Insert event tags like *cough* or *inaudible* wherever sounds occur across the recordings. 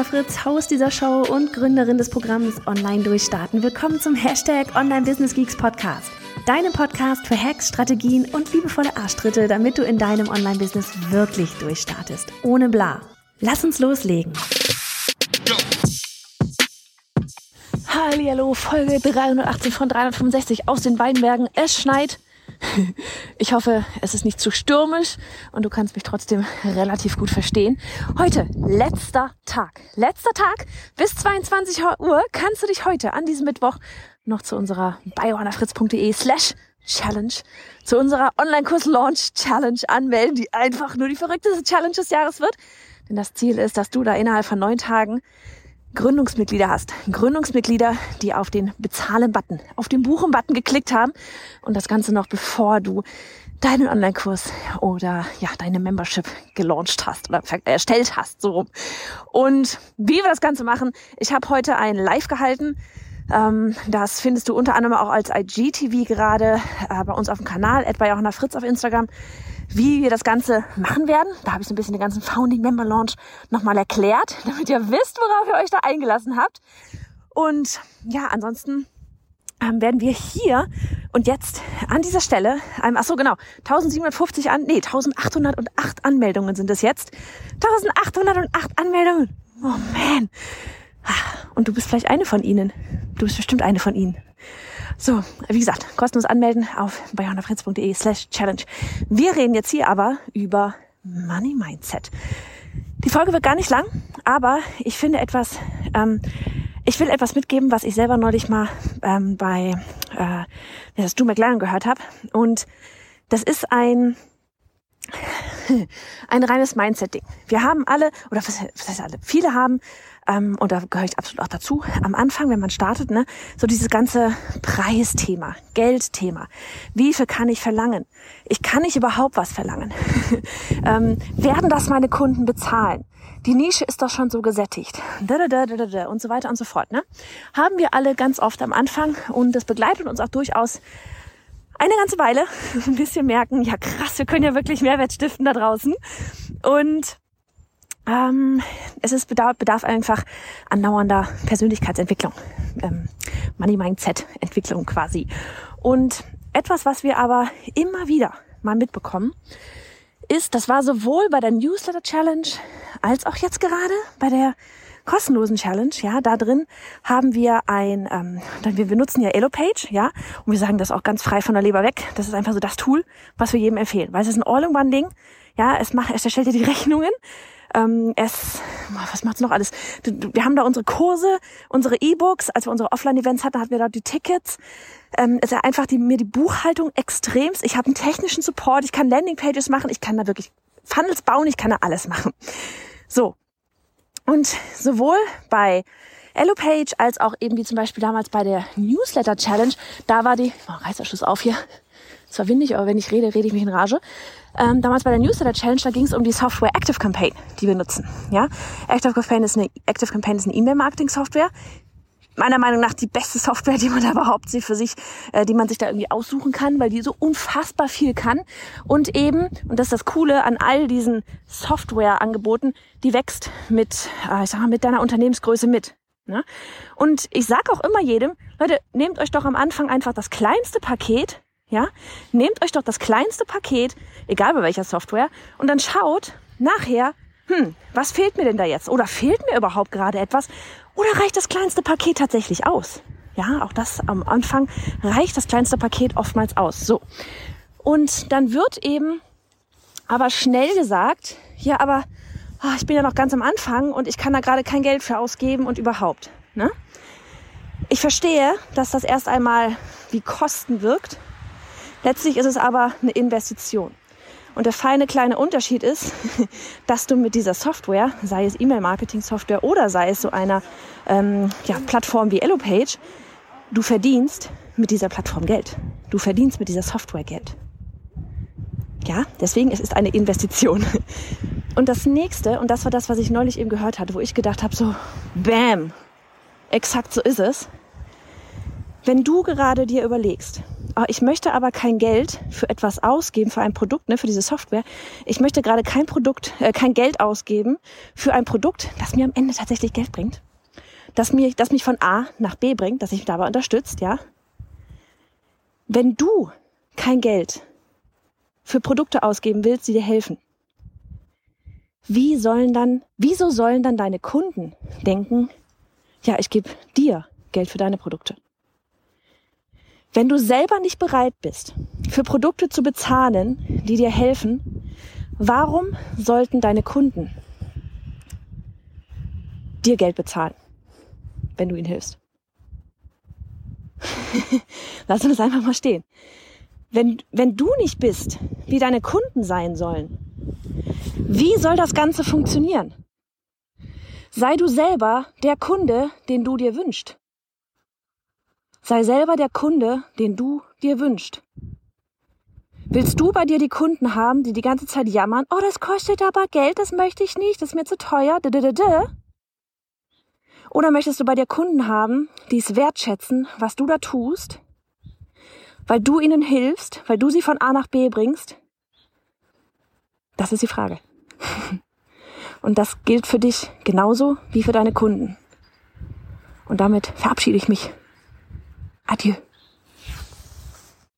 Johanna Fritz, Haus dieser Show und Gründerin des Programms Online Durchstarten. Willkommen zum Hashtag Online Business Geeks Podcast. Deinem Podcast für Hacks, Strategien und liebevolle Arschtritte, damit du in deinem Online-Business wirklich durchstartest. Ohne bla. Lass uns loslegen. Hallo, Folge 318 von 365 aus den Weinbergen. Es schneit. *laughs* Ich hoffe, es ist nicht zu stürmisch und du kannst mich trotzdem relativ gut verstehen. Heute, letzter Tag. Letzter Tag. Bis 22 Uhr kannst du dich heute an diesem Mittwoch noch zu unserer biohannafritz.de slash Challenge, zu unserer Online-Kurs-Launch Challenge anmelden, die einfach nur die verrückteste Challenge des Jahres wird. Denn das Ziel ist, dass du da innerhalb von neun Tagen Gründungsmitglieder hast. Gründungsmitglieder, die auf den Bezahlen-Button, auf den Buchen-Button geklickt haben und das Ganze noch bevor du deinen Online-Kurs oder ja deine Membership gelauncht hast oder erstellt hast, so rum. Und wie wir das Ganze machen, ich habe heute ein Live gehalten. Ähm, das findest du unter anderem auch als IGTV gerade äh, bei uns auf dem Kanal, etwa Johanna Fritz auf Instagram wie wir das Ganze machen werden. Da habe ich so ein bisschen den ganzen Founding Member Launch nochmal erklärt, *laughs* damit ihr wisst, worauf ihr euch da eingelassen habt. Und ja, ansonsten ähm, werden wir hier und jetzt an dieser Stelle, ähm, ach so genau, 1750 an, nee, 1808 Anmeldungen sind es jetzt. 1808 Anmeldungen. Oh man. Ah, und du bist vielleicht eine von ihnen. Du bist bestimmt eine von ihnen. So, wie gesagt, kostenlos anmelden auf bayonafritz.de slash challenge. Wir reden jetzt hier aber über Money Mindset. Die Folge wird gar nicht lang, aber ich finde etwas, ähm, ich will etwas mitgeben, was ich selber neulich mal ähm, bei äh, das Du McLaren gehört habe. Und das ist ein *laughs* ein reines Mindset-Ding. Wir haben alle, oder was, was heißt alle? Viele haben ähm, und da gehöre ich absolut auch dazu, am Anfang, wenn man startet, ne, so dieses ganze Preisthema, Geldthema. Wie viel kann ich verlangen? Ich kann nicht überhaupt was verlangen. *laughs* ähm, werden das meine Kunden bezahlen? Die Nische ist doch schon so gesättigt. Und so weiter und so fort. Ne? Haben wir alle ganz oft am Anfang und das begleitet uns auch durchaus eine ganze Weile *laughs* ein bisschen merken, ja krass, wir können ja wirklich Mehrwert stiften da draußen. Und ähm, es ist bedarf, bedarf einfach andauernder Persönlichkeitsentwicklung, ähm, Money Mindset Entwicklung quasi. Und etwas, was wir aber immer wieder mal mitbekommen, ist, das war sowohl bei der Newsletter Challenge als auch jetzt gerade bei der kostenlosen Challenge, ja, da drin haben wir ein, ähm, wir benutzen ja Elopage, ja, und wir sagen das auch ganz frei von der Leber weg. Das ist einfach so das Tool, was wir jedem empfehlen, weil es ist ein All-in-One-Ding, ja, es macht, es erstellt dir die *laughs* Rechnungen, ähm, es, was macht's noch alles? Wir haben da unsere Kurse, unsere E-Books, als wir unsere Offline-Events hatten, hatten wir da die Tickets. Ähm, es ist einfach die, mir die Buchhaltung extremst. Ich habe einen technischen Support, ich kann Landingpages machen, ich kann da wirklich Funnels bauen, ich kann da alles machen. So. Und sowohl bei Elopage als auch eben wie zum Beispiel damals bei der Newsletter Challenge, da war die, oh, Reißverschluss auf hier, es war windig, aber wenn ich rede, rede ich mich in Rage. Ähm, damals bei der Newsletter Challenge, da ging es um die Software Active Campaign, die wir nutzen. Ja, Active Campaign ist eine ist eine E-Mail-Marketing-Software. Meiner Meinung nach die beste Software, die man da *laughs* überhaupt für sich, äh, die man sich da irgendwie aussuchen kann, weil die so unfassbar viel kann und eben und das ist das Coole an all diesen Software-Angeboten, die wächst mit, äh, ich sag mal, mit deiner Unternehmensgröße mit. Ne? Und ich sag auch immer jedem, Leute, nehmt euch doch am Anfang einfach das kleinste Paket ja, nehmt euch doch das kleinste Paket, egal bei welcher Software, und dann schaut nachher, hm, was fehlt mir denn da jetzt? Oder fehlt mir überhaupt gerade etwas? Oder reicht das kleinste Paket tatsächlich aus? Ja, auch das am Anfang reicht das kleinste Paket oftmals aus. So. Und dann wird eben aber schnell gesagt, ja, aber oh, ich bin ja noch ganz am Anfang und ich kann da gerade kein Geld für ausgeben und überhaupt. Ne? Ich verstehe, dass das erst einmal wie Kosten wirkt Letztlich ist es aber eine Investition. Und der feine kleine Unterschied ist, *laughs* dass du mit dieser Software, sei es E-Mail-Marketing-Software oder sei es so einer ähm, ja, Plattform wie Elopage, du verdienst mit dieser Plattform Geld. Du verdienst mit dieser Software Geld. Ja, deswegen es ist eine Investition. *laughs* Und das nächste, und das war das, was ich neulich eben gehört hatte, wo ich gedacht habe, so, bam, exakt so ist es. Wenn du gerade dir überlegst, oh, ich möchte aber kein Geld für etwas ausgeben, für ein Produkt, ne, für diese Software. Ich möchte gerade kein Produkt, äh, kein Geld ausgeben für ein Produkt, das mir am Ende tatsächlich Geld bringt. Das, mir, das mich von A nach B bringt, das mich dabei unterstützt, ja. Wenn du kein Geld für Produkte ausgeben willst, die dir helfen, wie sollen dann, wieso sollen dann deine Kunden denken, ja, ich gebe dir Geld für deine Produkte? Wenn du selber nicht bereit bist, für Produkte zu bezahlen, die dir helfen, warum sollten deine Kunden dir Geld bezahlen, wenn du ihnen hilfst? *laughs* Lass uns einfach mal stehen. Wenn, wenn du nicht bist, wie deine Kunden sein sollen, wie soll das Ganze funktionieren? Sei du selber der Kunde, den du dir wünschst. Sei selber der Kunde, den du dir wünschst. Willst du bei dir die Kunden haben, die die ganze Zeit jammern, oh, das kostet aber Geld, das möchte ich nicht, das ist mir zu teuer, Oder möchtest du bei dir Kunden haben, die es wertschätzen, was du da tust, weil du ihnen hilfst, weil du sie von A nach B bringst? Das ist die Frage. *laughs* Und das gilt für dich genauso wie für deine Kunden. Und damit verabschiede ich mich Adieu.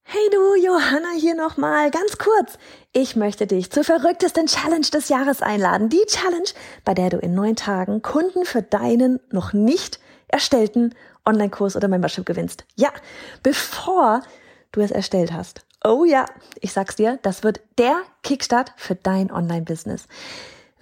Hey du, Johanna hier nochmal, ganz kurz. Ich möchte dich zur verrücktesten Challenge des Jahres einladen. Die Challenge, bei der du in neun Tagen Kunden für deinen noch nicht erstellten Online-Kurs oder Membership gewinnst. Ja, bevor du es erstellt hast. Oh ja, ich sag's dir, das wird der Kickstart für dein Online-Business.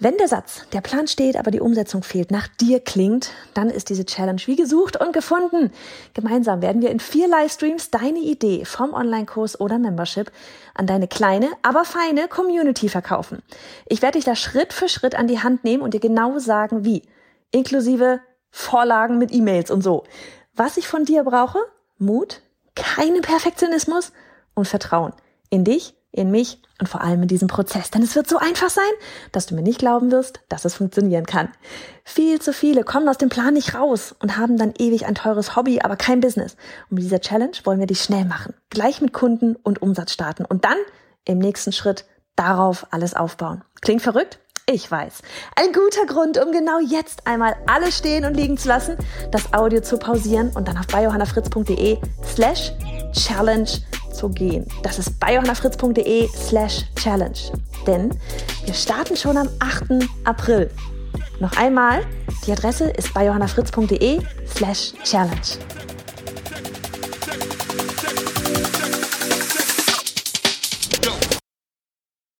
Wenn der Satz, der Plan steht, aber die Umsetzung fehlt, nach dir klingt, dann ist diese Challenge wie gesucht und gefunden. Gemeinsam werden wir in vier Livestreams deine Idee vom Online-Kurs oder Membership an deine kleine, aber feine Community verkaufen. Ich werde dich da Schritt für Schritt an die Hand nehmen und dir genau sagen, wie. Inklusive Vorlagen mit E-Mails und so. Was ich von dir brauche? Mut, keinen Perfektionismus und Vertrauen in dich in mich und vor allem in diesem Prozess. Denn es wird so einfach sein, dass du mir nicht glauben wirst, dass es funktionieren kann. Viel zu viele kommen aus dem Plan nicht raus und haben dann ewig ein teures Hobby, aber kein Business. Und mit dieser Challenge wollen wir dich schnell machen. Gleich mit Kunden und Umsatz starten und dann im nächsten Schritt darauf alles aufbauen. Klingt verrückt? Ich weiß. Ein guter Grund, um genau jetzt einmal alles stehen und liegen zu lassen, das Audio zu pausieren und dann auf biohannafritz.de slash challenge zu gehen. Das ist biohannafritz.de slash challenge. Denn wir starten schon am 8. April. Noch einmal, die Adresse ist biohannafritz.de slash challenge.